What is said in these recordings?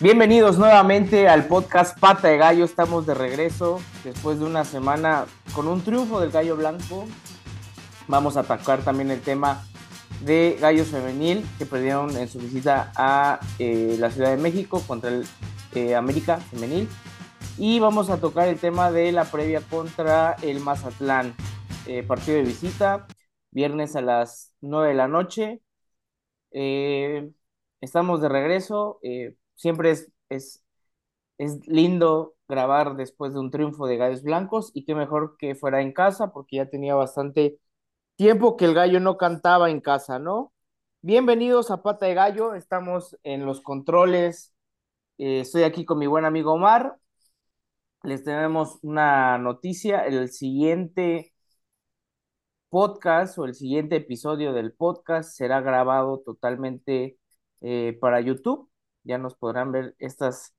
Bienvenidos nuevamente al podcast Pata de Gallo. Estamos de regreso después de una semana con un triunfo del Gallo Blanco. Vamos a atacar también el tema de Gallos Femenil que perdieron en su visita a eh, la Ciudad de México contra el eh, América Femenil. Y vamos a tocar el tema de la previa contra el Mazatlán. Eh, partido de visita, viernes a las 9 de la noche. estamos de regreso siempre es, es, es lindo grabar después de un triunfo de Gallos Blancos y qué mejor que fuera en casa porque ya tenía bastante tiempo que el gallo no cantaba en casa, ¿no? Bienvenidos a Pata de Gallo, estamos en los controles, eh, estoy aquí con mi buen amigo Omar, les tenemos una noticia, el siguiente podcast o el siguiente episodio del podcast será grabado totalmente eh, para YouTube ya nos podrán ver estas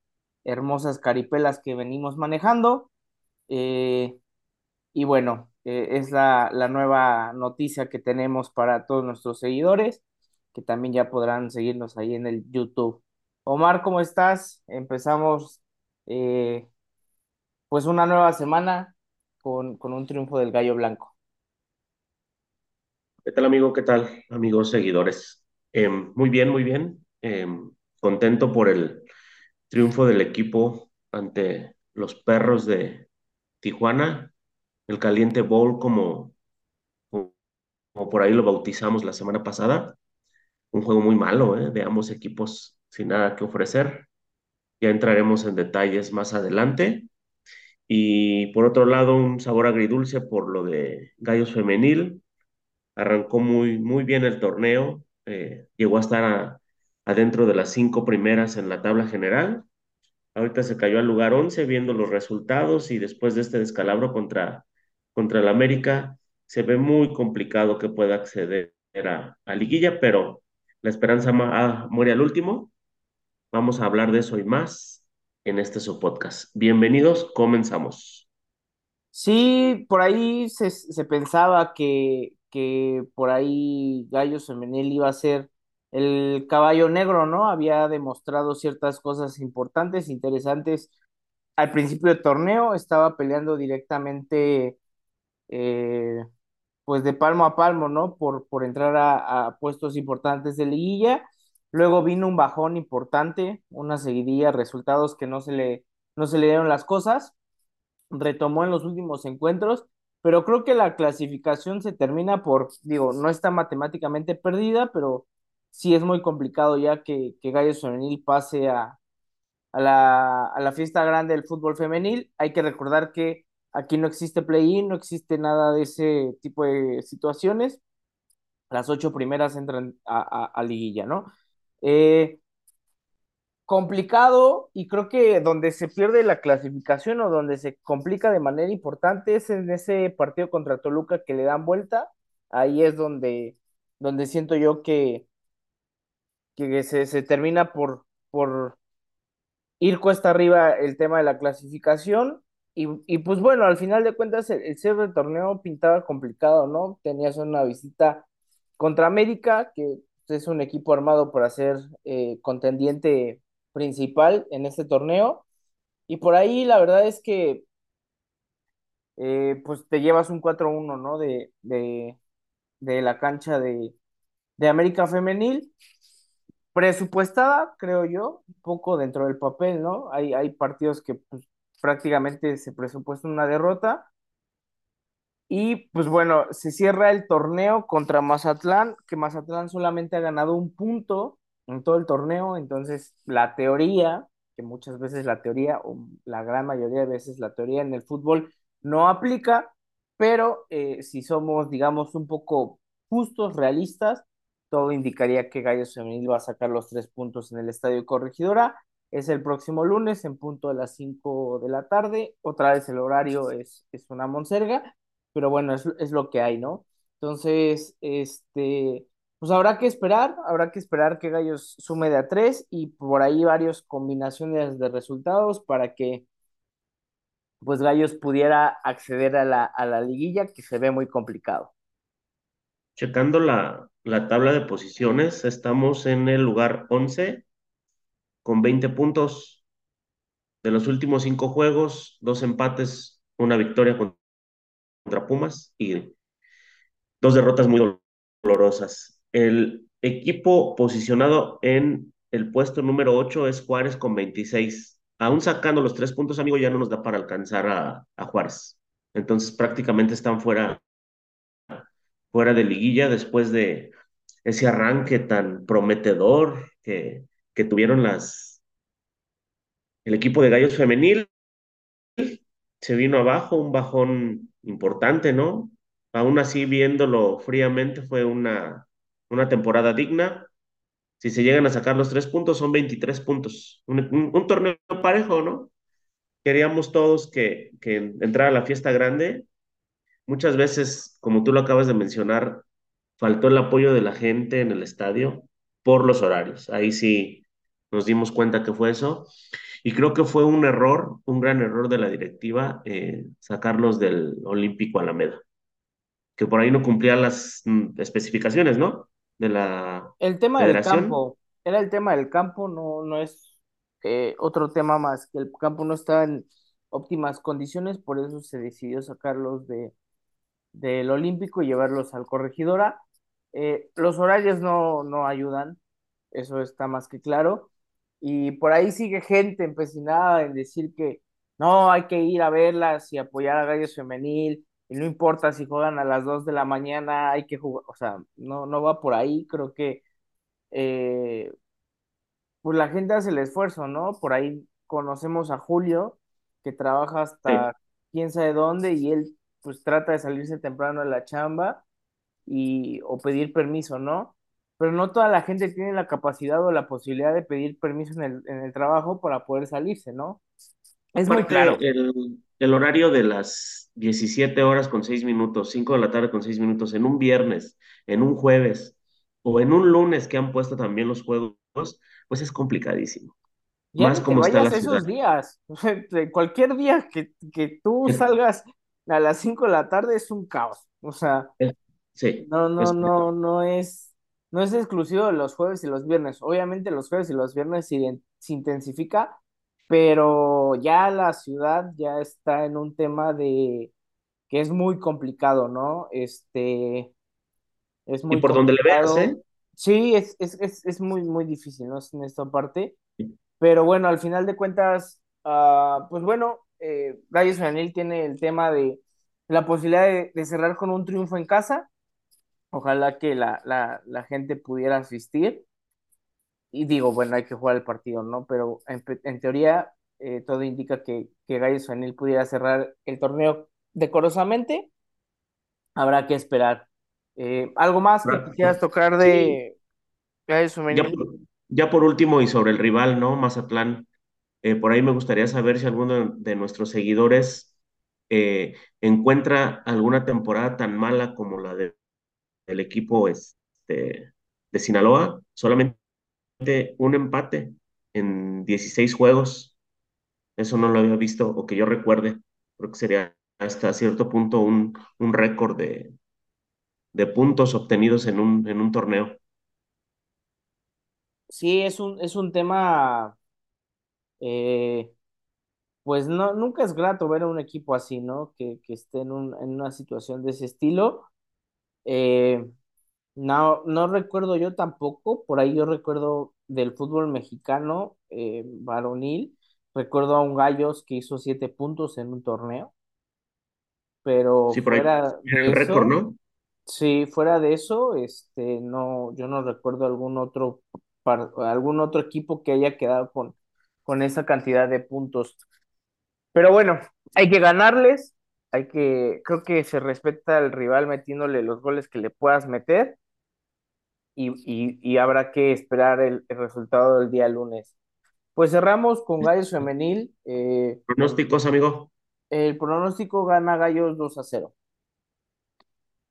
hermosas caripelas que venimos manejando. Eh, y bueno, eh, es la, la, nueva noticia que tenemos para todos nuestros seguidores, que también ya podrán seguirnos ahí en el YouTube. Omar, ¿cómo estás? Empezamos eh, pues una nueva semana con, con un triunfo del Gallo Blanco. ¿Qué tal, amigo? ¿Qué tal, amigos seguidores? Em, muy bien, muy bien. Em, contento por el triunfo del equipo ante los perros de Tijuana, el Caliente Bowl, como, como por ahí lo bautizamos la semana pasada. Un juego muy malo, ¿eh? de ambos equipos sin nada que ofrecer. Ya entraremos en detalles más adelante. Y por otro lado, un sabor agridulce por lo de Gallos Femenil. Arrancó muy, muy bien el torneo. Eh, llegó a estar adentro de las cinco primeras en la tabla general. Ahorita se cayó al lugar 11 viendo los resultados y después de este descalabro contra, contra el América, se ve muy complicado que pueda acceder a, liguilla, pero la esperanza ah, muere al último. Vamos a hablar de eso y más en este su podcast. Bienvenidos, comenzamos. Sí, por ahí se, se pensaba que, que por ahí Gallo Semenel iba a ser el caballo negro, ¿no? Había demostrado ciertas cosas importantes, interesantes. Al principio del torneo estaba peleando directamente, eh, pues de palmo a palmo, ¿no? Por, por entrar a, puestos importantes de liguilla. Luego vino un bajón importante, una seguidilla, resultados que no se le, no se le dieron las cosas. Retomó en los últimos encuentros, pero creo que la clasificación se termina por, digo, no está matemáticamente perdida, pero sí es muy complicado ya que, que Gallos Femenil pase a, a, la, a la fiesta grande del fútbol femenil. Hay que recordar que aquí no existe play-in, no existe nada de ese tipo de situaciones. Las ocho primeras entran a, a, liguilla, ¿no? Eh, complicado y creo que donde se pierde la clasificación o donde se complica de manera importante es en ese partido contra Toluca que le dan vuelta. Ahí es donde, donde siento yo que, que se, se termina por, por ir cuesta arriba el tema de la clasificación. Y, y pues bueno, al final de cuentas el, el cierre del torneo pintaba complicado, ¿no? Tenías una visita contra América, que es un equipo armado para ser eh, contendiente principal en este torneo. Y por ahí la verdad es que eh, pues te llevas un 4-1, ¿no? De, de, de la cancha de, de América Femenil presupuestada, creo yo, un poco dentro del papel, ¿no? Hay, hay partidos que pues, prácticamente se presupuestan una derrota. Y pues bueno, se cierra el torneo contra Mazatlán, que Mazatlán solamente ha ganado un punto en todo el torneo, entonces la teoría, que muchas veces la teoría, o la gran mayoría de veces la teoría en el fútbol no aplica, pero eh, si somos, digamos, un poco justos, realistas, todo indicaría que Gallos Femenil va a sacar los tres puntos en el Estadio Corregidora. Es el próximo lunes en punto de las 5 de la tarde. Otra vez el horario es, es una monserga, pero bueno, es, es lo que hay, ¿no? Entonces, este, pues habrá que esperar, habrá que esperar que Gallos sume de a tres y por ahí varias combinaciones de resultados para que pues Gallos pudiera acceder a la, a la liguilla que se ve muy complicado. Checando la, la tabla de posiciones, estamos en el lugar 11 con 20 puntos. De los últimos cinco juegos, dos empates, una victoria contra Pumas y dos derrotas muy dolorosas. El equipo posicionado en el puesto número 8 es Juárez con 26. Aún sacando los tres puntos, amigo, ya no nos da para alcanzar a, a Juárez. Entonces prácticamente están fuera, fuera de liguilla después de ese arranque tan prometedor que, que tuvieron las, el equipo de Gallos Femenil. Se vino abajo, un bajón importante, ¿no? Aún así, viéndolo fríamente, fue una, una temporada digna. Si se llegan a sacar los tres puntos, son 23 puntos. Un, torneo parejo, ¿no? Queríamos todos que, que entrara la fiesta grande. Muchas veces, como tú lo acabas de mencionar, faltó el apoyo de la gente en el estadio por los horarios. Ahí sí nos dimos cuenta que fue eso. Y creo que fue un error, un gran error de la directiva, eh, sacarlos del Olímpico Alameda, que por ahí no cumplía las mm, especificaciones, ¿no? De la El tema del campo, era el tema del campo, no, no es eh, otro tema más, que el campo no está en óptimas condiciones, por eso se decidió sacarlos de, del Olímpico y llevarlos al Corregidora. Eh, los horarios no, no ayudan, eso está más que claro. Y por ahí sigue gente empecinada en decir que no, hay que ir a verlas y apoyar a Gallos Femenil, y no importa si juegan a las 2 de la mañana, hay que jugar, o sea, no, no va por ahí, creo que eh, pues la gente hace el esfuerzo, ¿no? Por ahí conocemos a Julio, que trabaja Sí. hasta quién sabe dónde, y él pues trata de salirse temprano de la chamba y, o pedir permiso, ¿no? Pero no toda la gente tiene la capacidad o la posibilidad de pedir permiso en el, en el trabajo para poder salirse, ¿no? Es muy claro. El, el horario de las 17 horas con 6 minutos, 5 de la tarde con 6 minutos, en un viernes, en un jueves o en un lunes que han puesto también los juegos, pues es complicadísimo. Ya Más como está la vayas esos días. Cualquier día que, que tú salgas a las 5 de la tarde es un caos. O sea, sí, no, no, no, no es, no es exclusivo de los jueves y los viernes. Obviamente los jueves y los viernes se, se intensifica, pero ya la ciudad ya está en un tema de que es muy complicado, ¿no? Este, es Y muy por donde le veas, complicado. ¿eh? Sí, es, es, es, es muy, muy difícil, ¿no? En esta parte. Pero bueno, al final de cuentas, ah, pues bueno, eh, Gallos Femenil tiene el tema de la posibilidad de, de cerrar con un triunfo en casa. Ojalá que la, la, la gente pudiera asistir. Y digo, bueno, hay que jugar el partido, ¿no? Pero en, teoría, eh, todo indica que, que Gallos Femenil pudiera cerrar el torneo decorosamente. Habrá que esperar. Eh, ¿algo más que Ra- quisieras tocar Sí, de Gallos ya Femenil? por, ya por último y sobre el rival, ¿no? Mazatlán, eh, por ahí me gustaría saber si alguno de nuestros seguidores eh, encuentra alguna temporada tan mala como la de- del equipo este, de Sinaloa, solamente un empate en 16 juegos, eso no lo había visto o que yo recuerde, creo que sería hasta cierto punto un, un récord de, de puntos obtenidos en un, en un torneo. Sí, es un, es un tema, eh, pues no, nunca es grato ver a un equipo así, ¿no? Que, que esté en un, en una situación de ese estilo. Eh, no, no recuerdo yo tampoco, por ahí yo recuerdo del fútbol mexicano eh, varonil, recuerdo a un Gallos que hizo siete puntos en un torneo, pero Sí, por ahí fuera era de el récord, eso, ¿no? sí, fuera de eso, este, no, yo no recuerdo algún otro, par- algún otro equipo que haya quedado con, con esa cantidad de puntos. Pero bueno, hay que ganarles, hay que, creo que se respeta al rival metiéndole los goles que le puedas meter y, y, y habrá que esperar el, el resultado del día lunes. Pues cerramos con Gallos Femenil. eh, Pronósticos, amigo. el pronóstico gana Gallos 2 a cero.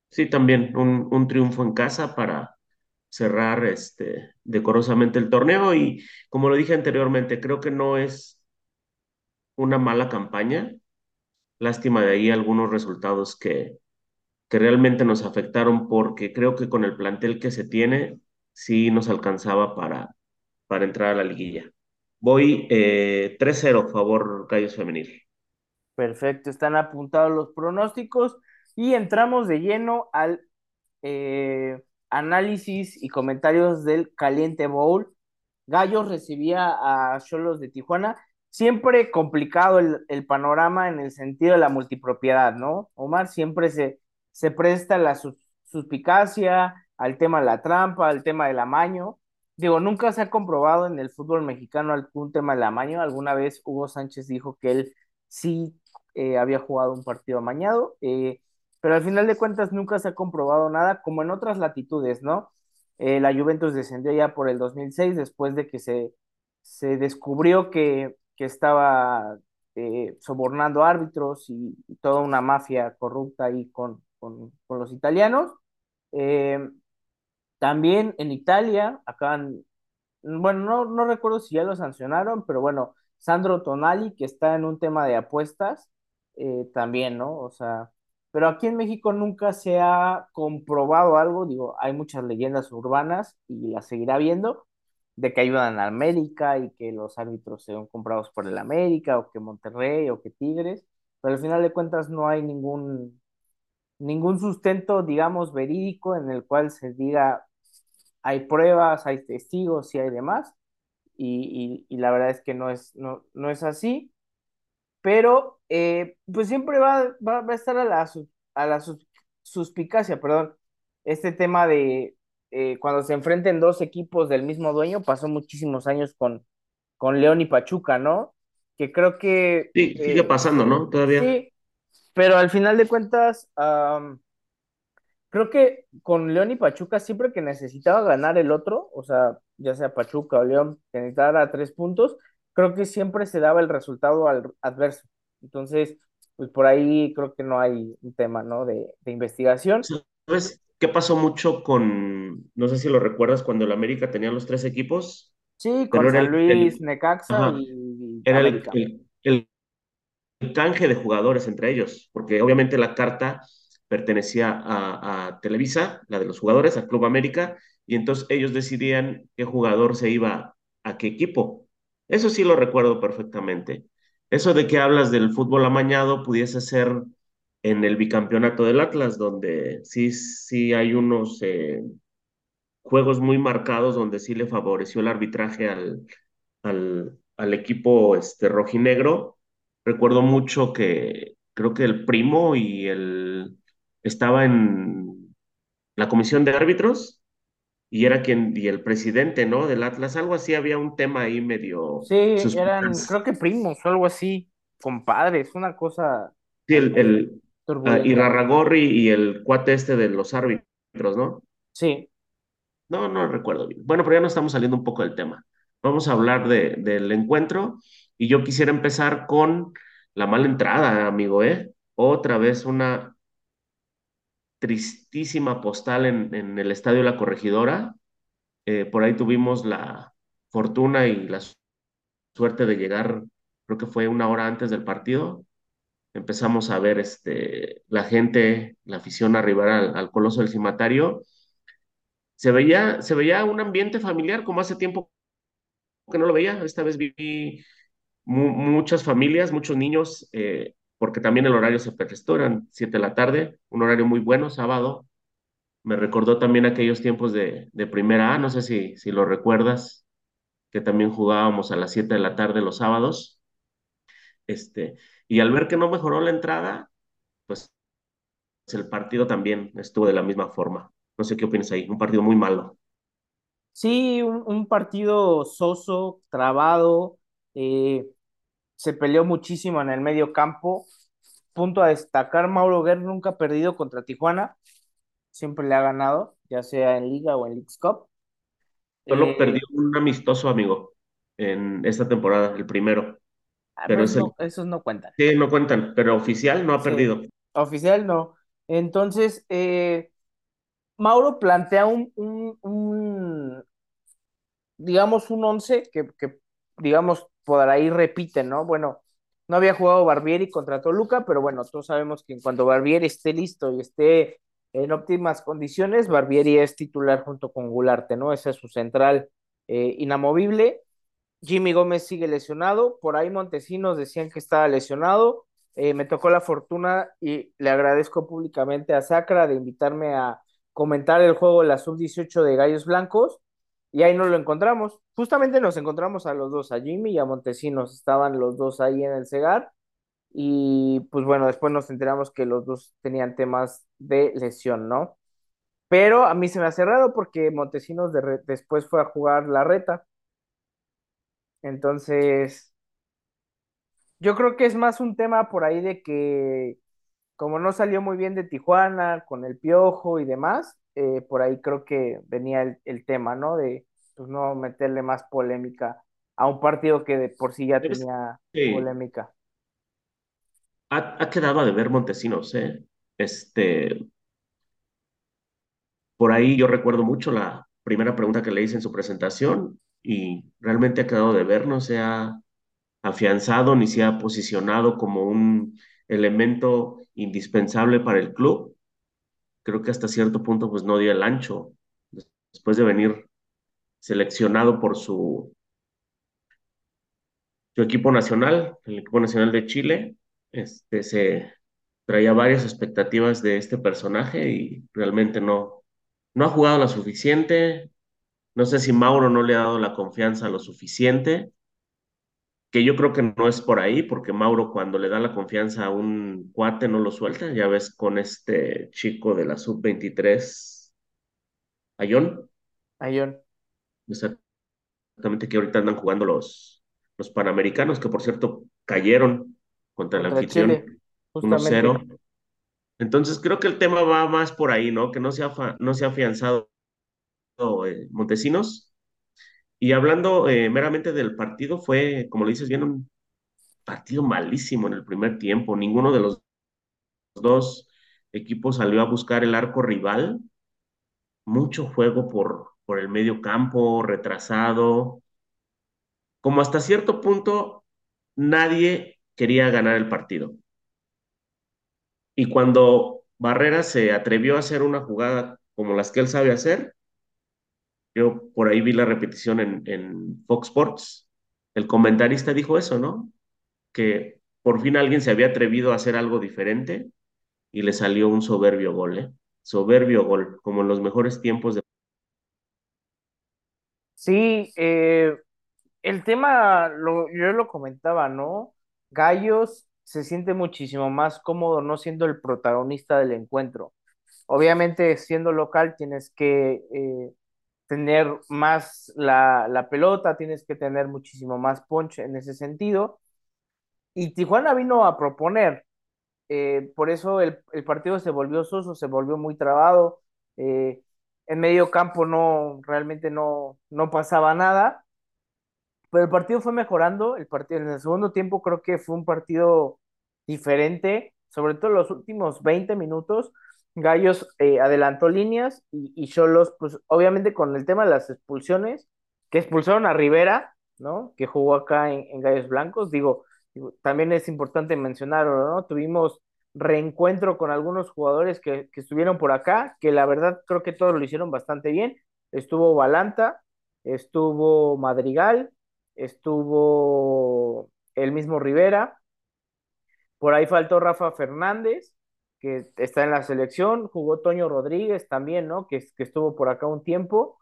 Sí, también un, un triunfo en casa para, cerrar este, decorosamente el torneo y como lo dije anteriormente, creo que no es una mala campaña. Lástima de ahí algunos resultados que, que realmente nos afectaron porque creo que con el plantel que se tiene sí nos alcanzaba para, para entrar a la liguilla. Voy eh, 3-0 favor Gallos Femenil. Perfecto, están apuntados los pronósticos y entramos de lleno al eh, análisis y comentarios del Caliente Bowl. Gallos recibía a Cholos de Tijuana. Siempre complicado el, el, panorama en el sentido de la multipropiedad, ¿no? Omar siempre se, se presta la suspicacia al tema de la trampa, al tema del amaño. Digo, nunca se ha comprobado en el fútbol mexicano algún tema del amaño. Alguna vez Hugo Sánchez dijo que él sí eh, había jugado un partido amañado. Eh, pero al final de cuentas nunca se ha comprobado nada, como en otras latitudes, ¿no? Eh, la Juventus descendió ya por el 2006, después de que se, se descubrió que, que estaba eh, sobornando árbitros y, toda una mafia corrupta ahí con, con, con los italianos. Eh, también en Italia, acaban, bueno, no, no recuerdo si ya lo sancionaron, pero bueno, Sandro Tonali, que está en un tema de apuestas, eh, también, ¿no? O sea, pero aquí en México nunca se ha comprobado algo, digo, hay muchas leyendas urbanas y las seguirá viendo, de que ayudan a América y que los árbitros sean comprados por el América o que Monterrey o que Tigres, pero al final de cuentas no hay ningún, ningún sustento, digamos, verídico en el cual se diga hay pruebas, hay testigos y hay demás, y, y, la verdad es que no es, no, no es así pero eh, pues siempre va, va, a estar a la, a la sus, suspicacia, perdón, este tema de eh, cuando se enfrenten dos equipos del mismo dueño, pasó muchísimos años con, con León y Pachuca, ¿no? Que creo que... Sí, sigue eh, pasando, ¿no? Todavía. Sí, pero al final de cuentas, um, creo que con León y Pachuca, siempre que necesitaba ganar el otro, o sea, ya sea Pachuca o León, que necesitara tres puntos, creo que siempre se daba el resultado al adverso. Entonces, pues por ahí creo que no hay un tema, ¿no? De, de investigación. ¿Sabes qué pasó mucho con, no sé si lo recuerdas, cuando el América tenía los tres equipos? Sí, con San el, Luis, el, Necaxa ajá, y Era el, el, el, canje de jugadores entre ellos, porque obviamente la carta pertenecía a, a Televisa, la de los jugadores, al Club América, y entonces ellos decidían qué jugador se iba a qué equipo. Eso sí lo recuerdo perfectamente. Eso de que hablas del fútbol amañado pudiese ser en el bicampeonato del Atlas, donde sí, sí hay unos eh, juegos muy marcados donde sí le favoreció el arbitraje al, al, al equipo este, rojinegro. Recuerdo mucho que creo que el primo y el estaba en la comisión de árbitros y era quien, y el presidente, ¿no? Del Atlas, algo así, había un tema ahí medio. Sí, eran, creo que primos o algo así, compadres, una cosa. Sí, el, el uh, Irarragorri y el cuate este de los árbitros, ¿no? Sí. No, no recuerdo bien. Bueno, pero ya no estamos saliendo un poco del tema. Vamos a hablar de, del encuentro y yo quisiera empezar con la mala entrada, amigo, ¿eh? Otra vez una tristísima postal en, en el Estadio La Corregidora. Eh, por ahí tuvimos la fortuna y la suerte de llegar, creo que fue una hora antes del partido. Empezamos a ver este, la gente, la afición arribar al, al Coloso del Cimatario. Se veía, se veía un ambiente familiar como hace tiempo que no lo veía. Esta vez vi mu muchas familias, muchos niños eh, porque también el horario se prestó, eran 7 de la tarde, un horario muy bueno, sábado. Me recordó también aquellos tiempos de, de primera A, no sé si, si lo recuerdas, que también jugábamos a las 7 de la tarde los sábados. Este, y al ver que no mejoró la entrada, pues el partido también estuvo de la misma forma. No sé qué opinas ahí, un partido muy malo. Sí, un, un partido soso, trabado, eh, se peleó muchísimo en el medio campo. Punto a destacar, Mauro Guerra nunca ha perdido contra Tijuana, siempre le ha ganado, ya sea en Liga o en Leagues Cup. Solo eh, perdió un amistoso, amigo, en esta temporada, el primero. Ah, pero es no, el... esos no cuentan. Sí, no cuentan, pero oficial no ha sí, perdido. Oficial no. Entonces, eh, Mauro plantea un, un, un digamos, un once que, que, digamos, por ahí repite, ¿no? Bueno, no había jugado Barbieri contra Toluca, pero bueno, todos sabemos que en cuanto Barbieri esté listo y esté en óptimas condiciones, Barbieri es titular junto con Gularte, ¿no? Ese es su central eh, inamovible. Jimmy Gómez sigue lesionado, por ahí Montesinos decían que estaba lesionado. Eh, me tocó la fortuna y le agradezco públicamente a Sacra de invitarme a comentar el juego de la sub-18 de Gallos Blancos y ahí nos lo encontramos. Justamente nos encontramos a los dos, a Jimmy y a Montesinos, estaban los dos ahí en el Cegar y pues bueno, después nos enteramos que los dos tenían temas de lesión, ¿no? Pero a mí se me ha cerrado porque Montesinos de después fue a jugar la reta. Entonces, yo creo que es más un tema por ahí de que como no salió muy bien de Tijuana con el piojo y demás, eh, por ahí creo que venía el, el, tema, ¿no? De pues no meterle más polémica a un partido que de por sí ya tenía sí. polémica. Ha, ha, quedado de ver Montesinos, ¿eh? Este, por ahí yo recuerdo mucho la primera pregunta que le hice en su presentación y realmente ha quedado de ver, no se ha afianzado ni se ha posicionado como un elemento indispensable para el club. Creo que hasta cierto punto pues no dio el ancho después de venir seleccionado por su, su equipo nacional, el equipo nacional de Chile. Este se traía varias expectativas de este personaje y realmente no, no ha jugado lo suficiente. No sé si Mauro no le ha dado la confianza lo suficiente que yo creo que no es por ahí, porque Mauro cuando le da la confianza a un cuate no lo suelta, ya ves con este chico de la sub-23, Ayón. Ayón. Exactamente, que ahorita andan jugando los, los Panamericanos, que por cierto cayeron contra, contra el anfitrión 1-0. Entonces creo que el tema va más por ahí, ¿no? Que no se ha, no se ha afianzado eh, Montesinos y hablando eh, meramente del partido, fue, como le dices bien, un partido malísimo en el primer tiempo. Ninguno de los dos equipos salió a buscar el arco rival. Mucho juego por, por el medio campo, retrasado. Como hasta cierto punto, nadie quería ganar el partido. Y cuando Barrera se atrevió a hacer una jugada como las que él sabe hacer, yo por ahí vi la repetición en, en Fox Sports. El comentarista dijo eso, ¿no? Que por fin alguien se había atrevido a hacer algo diferente y le salió un soberbio gol, ¿eh? Soberbio gol, como en los mejores tiempos de... Sí, eh, el tema, lo, yo lo comentaba, ¿no? Gallos se siente muchísimo más cómodo no siendo el protagonista del encuentro. Obviamente, siendo local, tienes que eh, tener más la, la, pelota, tienes que tener muchísimo más punch en ese sentido. Y Tijuana vino a proponer, eh, por eso el, el, partido se volvió soso, se volvió muy trabado. Eh, en medio campo no, realmente no, no pasaba nada, pero el partido fue mejorando. El partido en el segundo tiempo creo que fue un partido diferente, sobre todo los últimos 20 minutos Gallos eh, adelantó líneas y Cholos, pues obviamente con el tema de las expulsiones, que expulsaron a Rivera, ¿no? Que jugó acá en, Gallos Blancos, digo, digo, también es importante mencionarlo, ¿no? Tuvimos reencuentro con algunos jugadores que, que, estuvieron por acá, que la verdad creo que todos lo hicieron bastante bien. Estuvo Balanta, estuvo Madrigal, estuvo el mismo Rivera, por ahí faltó Rafa Fernández, que está en la selección, jugó Toño Rodríguez también, ¿no? Que, que estuvo por acá un tiempo.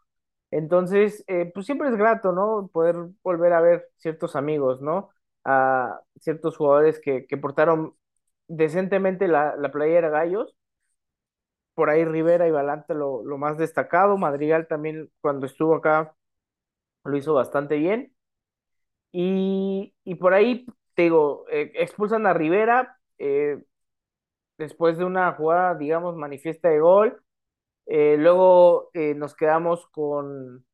Entonces, eh, pues siempre es grato, ¿no? Poder volver a ver ciertos amigos, ¿no? A ciertos jugadores que, que portaron decentemente la, la playera Gallos. Por ahí Rivera y Balante lo, lo más destacado. Madrigal también cuando estuvo acá lo hizo bastante bien. Y, y por ahí, te digo, eh, expulsan a Rivera. Eh, después de una jugada, digamos, manifiesta de gol. Eh, luego eh, nos quedamos con,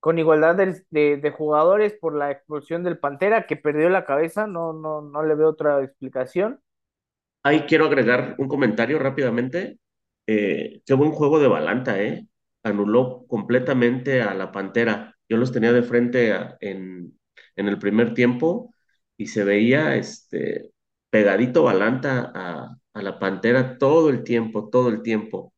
con igualdad de, de, jugadores por la expulsión del Pantera, que perdió la cabeza, no, no, no le veo otra explicación. Ahí quiero agregar un comentario rápidamente. eh, qué buen juego de Balanta, ¿eh? Anuló completamente a la Pantera. Yo los tenía de frente en, en el primer tiempo y se veía este, pegadito Balanta a, a la Pantera todo el tiempo, todo el tiempo.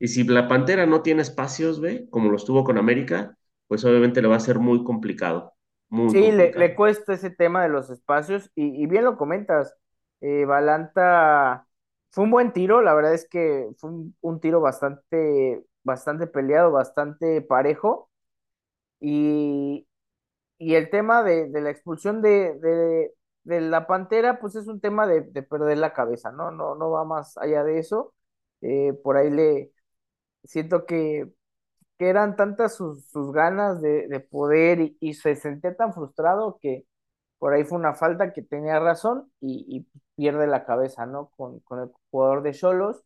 Y si la Pantera no tiene espacios, ve, como lo estuvo con América, pues obviamente le va a ser muy complicado, muy Sí, le, cuesta ese tema de los espacios y, y bien lo comentas, eh, Balanta fue un buen tiro, la verdad es que fue un, un tiro bastante, bastante peleado, bastante parejo y, y el tema de, de la expulsión de, de, de la Pantera, pues es un tema de, de perder la cabeza, ¿no? No, no va más allá de eso. Eh, por ahí le siento que que eran tantas sus, ganas de, de poder y, se sentía tan frustrado que por ahí fue una falta que tenía razón y, pierde la cabeza, ¿no? Con, con el jugador de Cholos.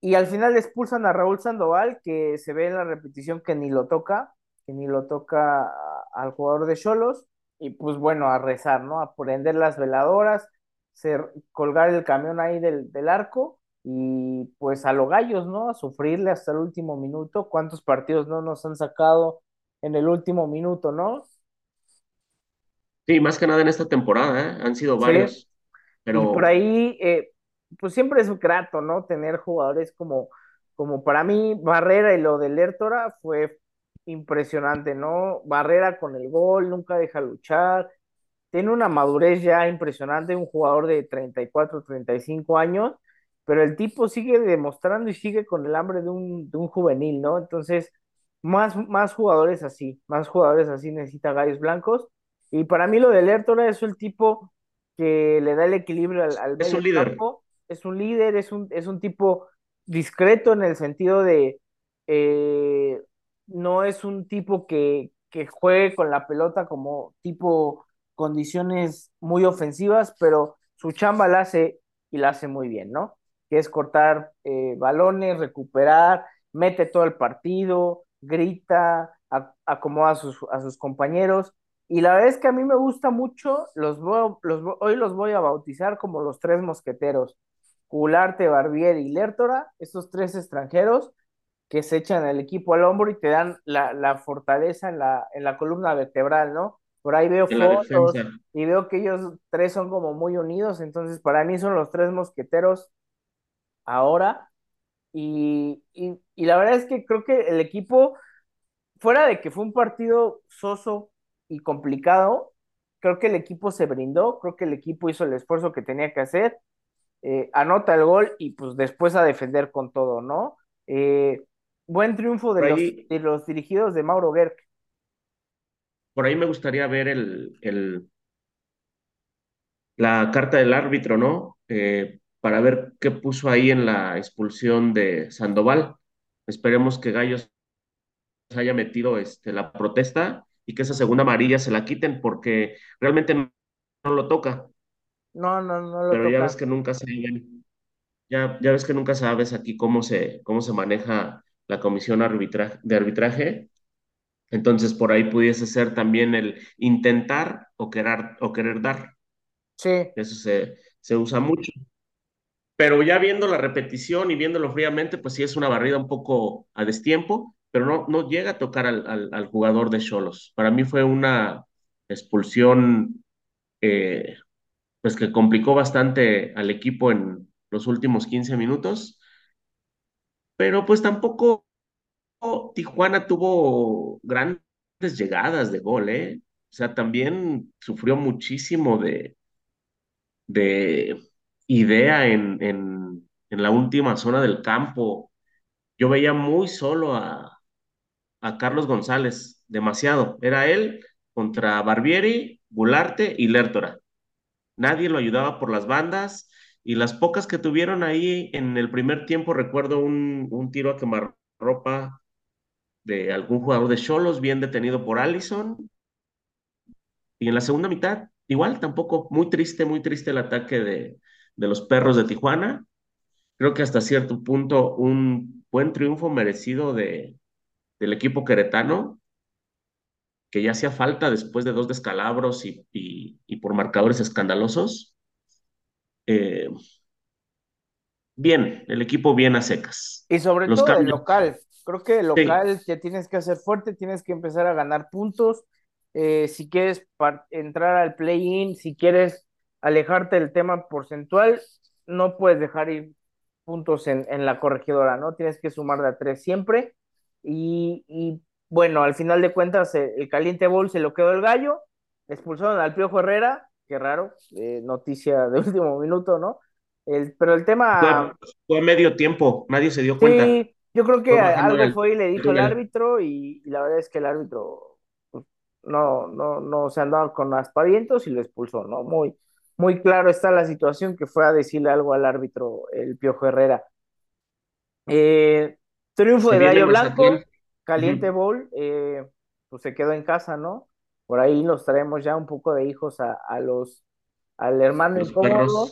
Y al final le expulsan a Raúl Sandoval, que se ve en la repetición que ni lo toca, que ni lo toca al jugador de Cholos. Y pues bueno, a rezar, ¿no? A prender las veladoras, ser, colgar el camión ahí del, del arco y pues a los gallos, ¿no? A sufrirle hasta el último minuto. ¿Cuántos partidos no nos han sacado en el último minuto, ¿no? Sí, más que nada en esta temporada, ¿eh? Han sido Sí. varios, Y por pero ahí, eh, pues siempre es grato, ¿no? Tener jugadores como, como para mí, Barrera y lo de Lertora fue impresionante, ¿no? Barrera con el gol, nunca deja luchar, tiene una madurez ya impresionante, un jugador de treinta treinta y cuatro treinta y cinco años, pero el tipo sigue demostrando y sigue con el hambre de un, de un juvenil, ¿no? Entonces, más, más jugadores así, más jugadores así necesita Gallos Blancos. Y para mí lo de Lertora es el tipo que le da el equilibrio al, al es un líder. campo, es un líder, es un, es un tipo discreto en el sentido de eh, no es un tipo que, que juegue con la pelota como tipo condiciones muy ofensivas, pero su chamba la hace y la hace muy bien, ¿no? Que es cortar eh, balones, recuperar, mete todo el partido, grita, a- acomoda a sus, a sus compañeros. Y la verdad es que a mí me gusta mucho, los, voy- los, hoy los voy a bautizar como los tres mosqueteros. Cularte, Barbier y Lertora, estos tres extranjeros que se echan el equipo al hombro y te dan la, la fortaleza en la, en la columna vertebral, ¿no? Por ahí veo fotos y veo que ellos tres son como muy unidos, entonces para mí son los tres mosqueteros ahora. Y, y, y la verdad es que creo que el equipo, fuera de que fue un partido soso y complicado, creo que el equipo se brindó, creo que el equipo hizo el esfuerzo que tenía que hacer, eh, anota el gol y pues después a defender con todo, ¿no? Eh, buen triunfo de los, ahí, de los dirigidos de Mauro Gerg. por ahí me gustaría ver el, el, la carta del árbitro, ¿no? Eh, para ver qué puso ahí en la expulsión de Sandoval. Esperemos que Gallos haya metido este, la protesta y que esa segunda amarilla se la quiten porque realmente no, lo toca, No, no, no lo pero ya ves que nunca saben, ya, ya ves que nunca sabes aquí cómo se, cómo se maneja la comisión arbitra- de arbitraje. Entonces por ahí pudiese ser también el intentar o querer, o querer dar. Sí, Eso se, se usa mucho. Pero ya viendo la repetición y viéndolo fríamente, pues sí es una barrida un poco a destiempo, pero no, no llega a tocar al, al, al jugador de Cholos. Para mí fue una expulsión eh, pues que complicó bastante al equipo en los últimos 15 minutos, pero pues tampoco Tijuana tuvo grandes llegadas de gol, ¿eh? O sea, también sufrió muchísimo de, de idea en, en, en la última zona del campo. Yo veía muy solo a, a Carlos González, demasiado. Era él contra Barbieri, Gularte y Lertora. Nadie lo ayudaba por las bandas y las pocas que tuvieron ahí en el primer tiempo, recuerdo un, un tiro a quemarropa de algún jugador de Cholos, bien detenido por Allison. Y en la segunda mitad, igual, tampoco, muy triste, muy triste el ataque de, de los perros de Tijuana. Creo que hasta cierto punto un buen triunfo merecido de, del equipo queretano, que ya hacía falta después de dos descalabros y, y, y por marcadores escandalosos. Eh, bien, el equipo bien a secas. Y sobre Los todo el local. Creo que el Sí, local te tienes que hacer fuerte, tienes que empezar a ganar puntos. Eh, si quieres entrar al play-in, si quieres alejarte del tema porcentual, no puedes dejar ir puntos en, en la corregidora, ¿no? Tienes que sumar de a tres siempre. Y, y, bueno, al final de cuentas, el, el caliente bowl se lo quedó el gallo. Expulsaron al Piojo Herrera, qué raro, eh, noticia de último minuto, ¿no? El, pero el fue, tema fue medio tiempo, nadie se dio cuenta. Sí, yo creo que Fue algo el, fue y le dijo el árbitro y, y la verdad es que el árbitro pues, no, no, no se andaba con aspavientos y lo expulsó, ¿no? Muy, muy claro está la situación que fue a decirle algo al árbitro, el Piojo Herrera. Eh, triunfo Se viene Gallo. Blanco, Caliente Ujú. Bowl, eh, pues se quedó en casa, ¿no? Por ahí nos traemos ya un poco de hijos a, a los, al hermano Los incómodo,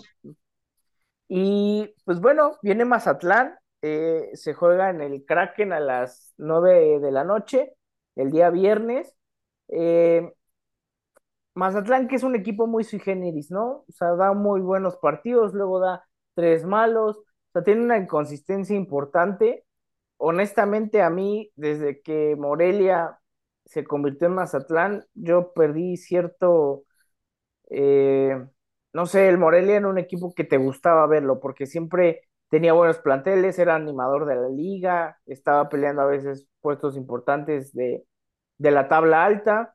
y pues bueno, viene Mazatlán, eh, se juega en el Kraken a las 9 de la noche, el día viernes. Eh, Mazatlán, que es un equipo muy sui generis, ¿no? O sea, da muy buenos partidos, luego da tres malos, o sea, tiene una inconsistencia importante. Honestamente, a mí, desde que Morelia se convirtió en Mazatlán, yo perdí cierto eh, no sé, el Morelia era un equipo que te gustaba verlo, porque siempre tenía buenos planteles, era animador de la liga, estaba peleando a veces puestos importantes de, de la tabla alta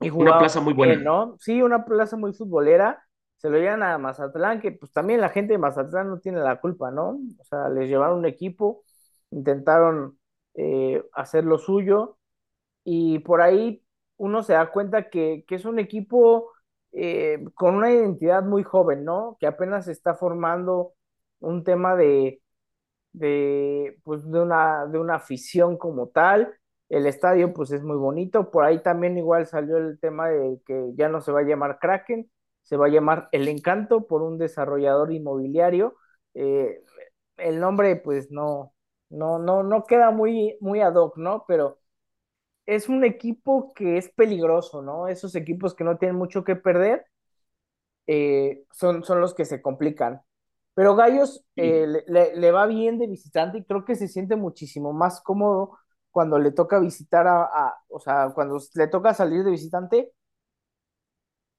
y Una jugaba plaza muy buena. bien, ¿no? Sí, una plaza muy futbolera, se lo llevan a Mazatlán, que pues también la gente de Mazatlán no tiene la culpa, ¿no? O sea, les llevaron un equipo, intentaron eh, hacer lo suyo y por ahí uno se da cuenta que, que es un equipo eh, con una identidad muy joven, ¿no? Que apenas está formando un tema de, de, pues, de una, de una afición como tal. El estadio, pues, es muy bonito. Por ahí también igual salió el tema de que ya no se va a llamar Kraken, se va a llamar El Encanto por un desarrollador inmobiliario. Eh, el nombre, pues, no, no, no, no queda muy, muy ad hoc, ¿no? Pero es un equipo que es peligroso, ¿no? Esos equipos que no tienen mucho que perder eh, son, son los que se complican. Pero Gallos eh, le, le- le va bien de visitante y creo que se siente muchísimo más cómodo cuando le toca visitar a, a- o sea, cuando le toca salir de visitante.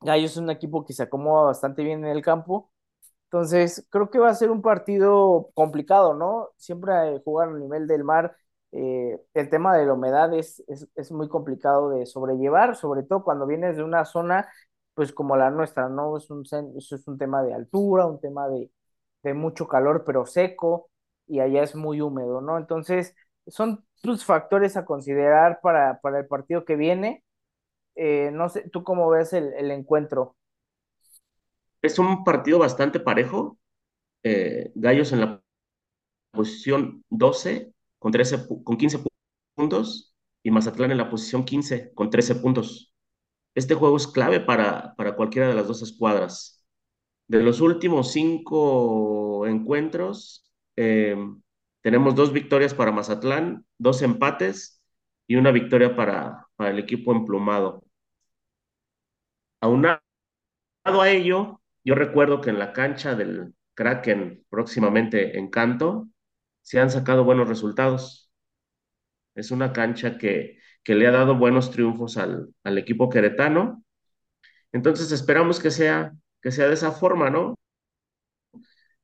Gallos es un equipo que se acomoda bastante bien en el campo entonces, creo que va a ser un partido complicado, ¿no? Siempre eh, jugar a nivel del mar, eh, el tema de la humedad es, es, es muy complicado de sobrellevar, sobre todo cuando vienes de una zona, pues como la nuestra, ¿no? Es un, es un tema de altura, un tema de, de mucho calor, pero seco, y allá es muy húmedo, ¿no? Entonces, son tus factores a considerar para, para el partido que viene. Eh, no sé, ¿tú cómo ves el, el encuentro? Es un partido bastante parejo. Eh, Gallos en la posición 12 con, 13, pu- con 15 pu- puntos y Mazatlán en la posición 15 con 13 puntos. Este juego es clave para, para cualquiera de las dos escuadras. De los últimos cinco encuentros, eh, tenemos dos victorias para Mazatlán, dos empates y una victoria para, para el equipo emplumado. Aunado a ello, yo recuerdo que en la cancha del Kraken, próximamente en Canto, se han sacado buenos resultados. Es una cancha que, que le ha dado buenos triunfos al, al equipo queretano. Entonces esperamos que sea, que sea de esa forma, ¿no?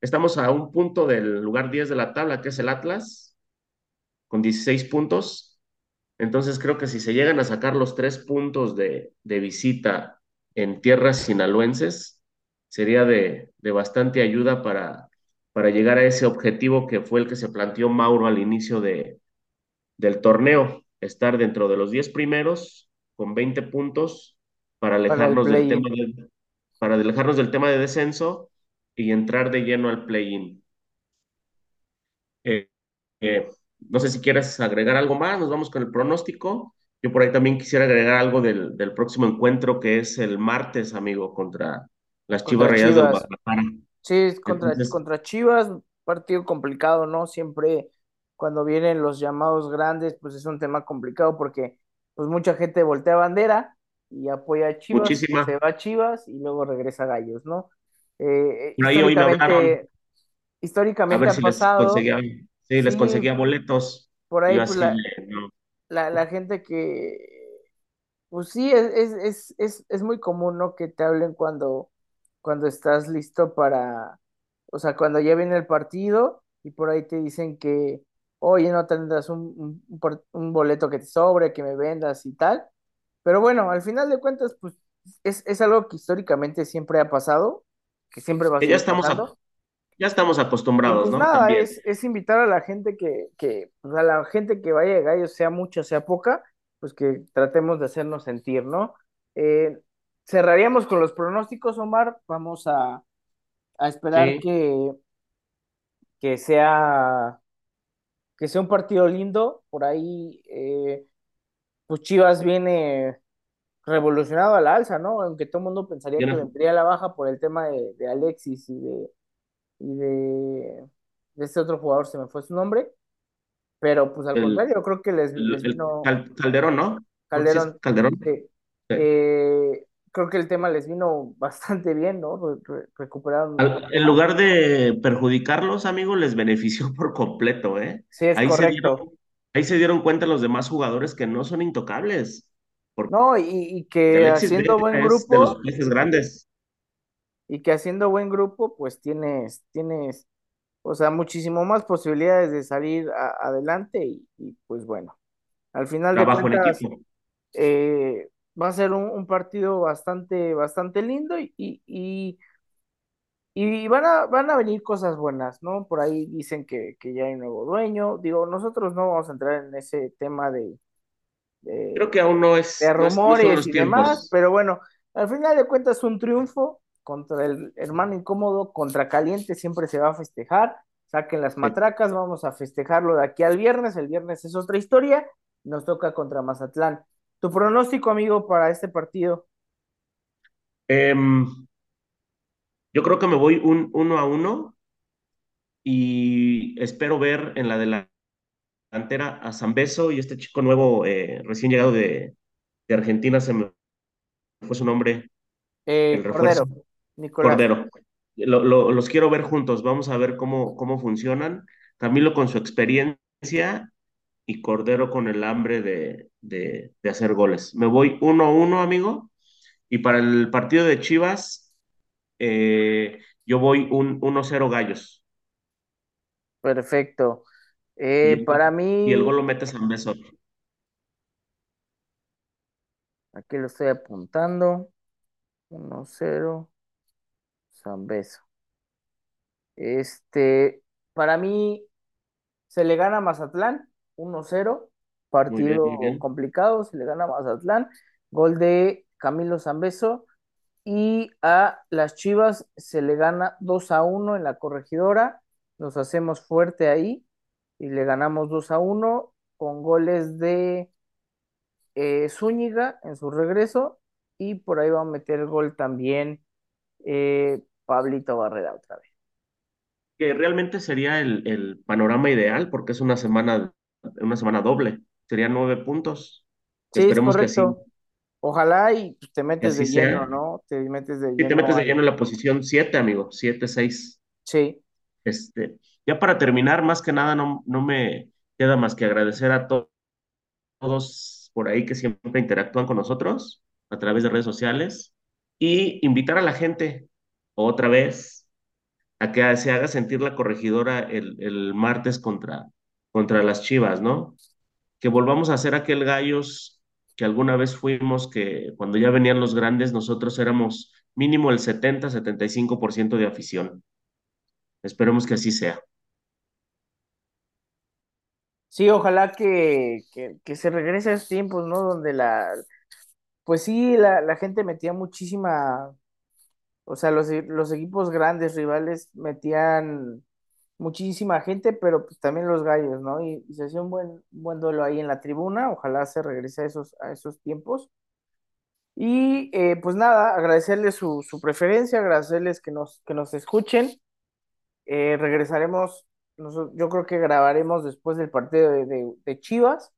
Estamos a un punto del lugar 10 de la tabla, que es el Atlas, con 16 puntos. Entonces creo que si se llegan a sacar los tres puntos de, de visita en tierras sinaloenses, sería de, de bastante ayuda para, para llegar a ese objetivo que fue el que se planteó Mauro al inicio de, del torneo, estar dentro de los 10 primeros con 20 puntos para alejarnos del tema de, para alejarnos del tema de descenso y entrar de lleno al play-in. Eh, eh, no sé si quieres agregar algo más, nos vamos con el pronóstico. Yo por ahí también quisiera agregar algo del, del próximo encuentro que es el martes, amigo, contra las Chivas Rayadas Chivas. Guadalajara. Sí, es contra, Entonces, contra Chivas, partido complicado, ¿no? Siempre cuando vienen los llamados grandes, pues es un tema complicado porque pues mucha gente voltea bandera y apoya a Chivas, muchísima. se va a Chivas y luego regresa a Gallos, ¿no? Eh, eh, Por ahí hoy me históricamente, a históricamente ha les pasado, conseguía, sí, les conseguía boletos. por Y ahí pues la, no, la, la gente que, pues sí, es, es, es, es muy común, ¿no? Que te hablen cuando, cuando estás listo para, o sea, cuando ya viene el partido y por ahí te dicen que, oye, no tendrás un, un, boleto que te sobre, que me vendas y tal. Pero bueno, al final de cuentas, pues es, es algo que históricamente siempre ha pasado, que siempre va a que ya estamos, a- ya estamos acostumbrados, pues ¿no? nada, También. es, es invitar a la gente que, que, pues a la gente que vaya de gallos, sea mucha, sea poca, pues que tratemos de hacernos sentir, ¿no? Eh, cerraríamos con los pronósticos, Omar. Vamos a, a esperar Sí, que, que sea, que sea un partido lindo. Por ahí, eh, pues Chivas viene revolucionado a la alza, ¿no? Aunque todo el mundo pensaría que vendría a la baja por el tema de, de Alexis y de, y de, de este otro jugador, se me fue su nombre Pero pues al el, contrario, creo que les, el, les el vino Cal- Calderón, ¿no? Calderón. Calderón. sí. Sí. Eh, creo que el tema les vino bastante bien, ¿no? Re- re- recuperaron Al- en lugar de perjudicarlos, amigos, les benefició por completo, ¿eh? Sí, es Ahí se dieron, correcto. ahí se dieron cuenta los demás jugadores que no son intocables, No, y, y que haciendo buen es de los grupo, peces grandes. y que haciendo buen grupo, pues tienes, tienes, o sea, muchísimo más posibilidades de salir a- adelante y, y, pues bueno, al final de Trabajo en cuentas, equipo. eh, va a ser un, un partido bastante, bastante lindo y, y, y Y van a, van a venir cosas buenas, ¿no? Por ahí dicen que, que ya hay nuevo dueño. Digo, nosotros no vamos a entrar en ese tema de, Creo de, que aún no de es, no es, no son rumores y demás, pero bueno, al final de cuentas un triunfo contra el hermano incómodo, contra caliente, siempre se va a festejar. Saquen las matracas, vamos a festejarlo de aquí al viernes. El viernes es otra historia. Nos toca contra Mazatlán. ¿Tu pronóstico, amigo, para este partido? Em, yo creo que me voy un uno a uno y espero ver en la delantera a Zambeso y este chico nuevo eh, recién llegado de, de Argentina, se me fue su nombre, Eh, el. Cordero, Nicolás. Cordero. Lo- lo- los quiero ver juntos, vamos a ver cómo, cómo funcionan. Camilo con su experiencia y Cordero con el hambre de, de, de hacer goles. Me voy uno a uno, amigo. Y para el partido de Chivas, eh, yo voy un uno cero Gallos. Perfecto. Eh, Y, para y el mí, gol lo mete San Beso. aquí lo estoy apuntando. uno cero San Beso. Este, para mí, se le gana a Mazatlán, uno cero Muy bien, muy Partido bien. complicado, se le gana a Mazatlán. Gol de Camilo Zambeso. Y a las Chivas se le gana 2 a uno en la corregidora. Nos hacemos fuerte ahí y le ganamos 2 a uno con goles de eh, Zúñiga en su regreso y por ahí va a meter el gol también eh, Pablito Barrera otra vez. Que realmente sería el, el panorama ideal porque es una semana, una semana doble. Serían nueve puntos. Sí, es Esperemos que así, correcto. Ojalá y pues, te que metes de lleno, sea. ¿no? Te metes de Y te lleno metes de lleno en la posición 7, amigo, siete seis Sí, Este, ya para terminar, más que nada, no, no me queda más que agradecer a to- todos por ahí que siempre interactúan con nosotros a través de redes sociales y invitar a la gente otra vez a que se haga sentir la corregidora el, el martes contra, contra las Chivas, ¿no? Que volvamos a ser aquel gallos que alguna vez fuimos, que cuando ya venían los grandes, nosotros éramos mínimo el setenta setenta y cinco por ciento de afición. Esperemos que así sea. sí, ojalá que, que, que se regrese a esos tiempos, ¿no? Donde la, pues sí, la, la gente metía muchísima, o sea, los, los equipos grandes, rivales, metían muchísima gente, pero pues también los gallos, ¿no? Y, se hacía un buen, buen duelo ahí en la tribuna, ojalá se regrese a esos, a esos tiempos. Y eh, pues nada, agradecerles su, su preferencia, agradecerles que nos, que nos escuchen. Eh, regresaremos, yo creo que grabaremos después del partido de, de- de Chivas.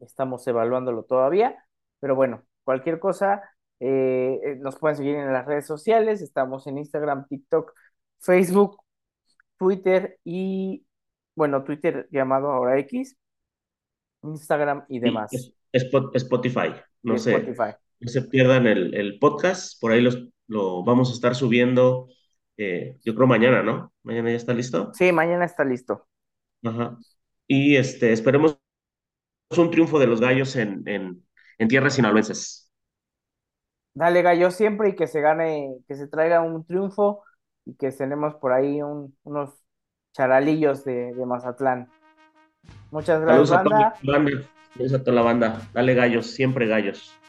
Estamos evaluándolo todavía, pero bueno, cualquier cosa, eh, eh, nos pueden seguir en las redes sociales. Estamos en Instagram, TikTok, Facebook, Twitter y, bueno, Twitter llamado ahora X, Instagram y demás. Spotify, no Spotify. no se pierdan el, el podcast, por ahí los, lo vamos a estar subiendo, eh, yo creo mañana, ¿no? Mañana ya está listo. Sí, mañana está listo. Ajá. Y este, esperemos un triunfo de los gallos en, en, en tierras sinaloenses. Dale gallo siempre y que se gane, que se traiga un triunfo y que tenemos por ahí un- unos charalillos de, de Mazatlán. Muchas gracias, Saludos a toda banda. Saludos a toda la banda. Dale gallos, siempre gallos.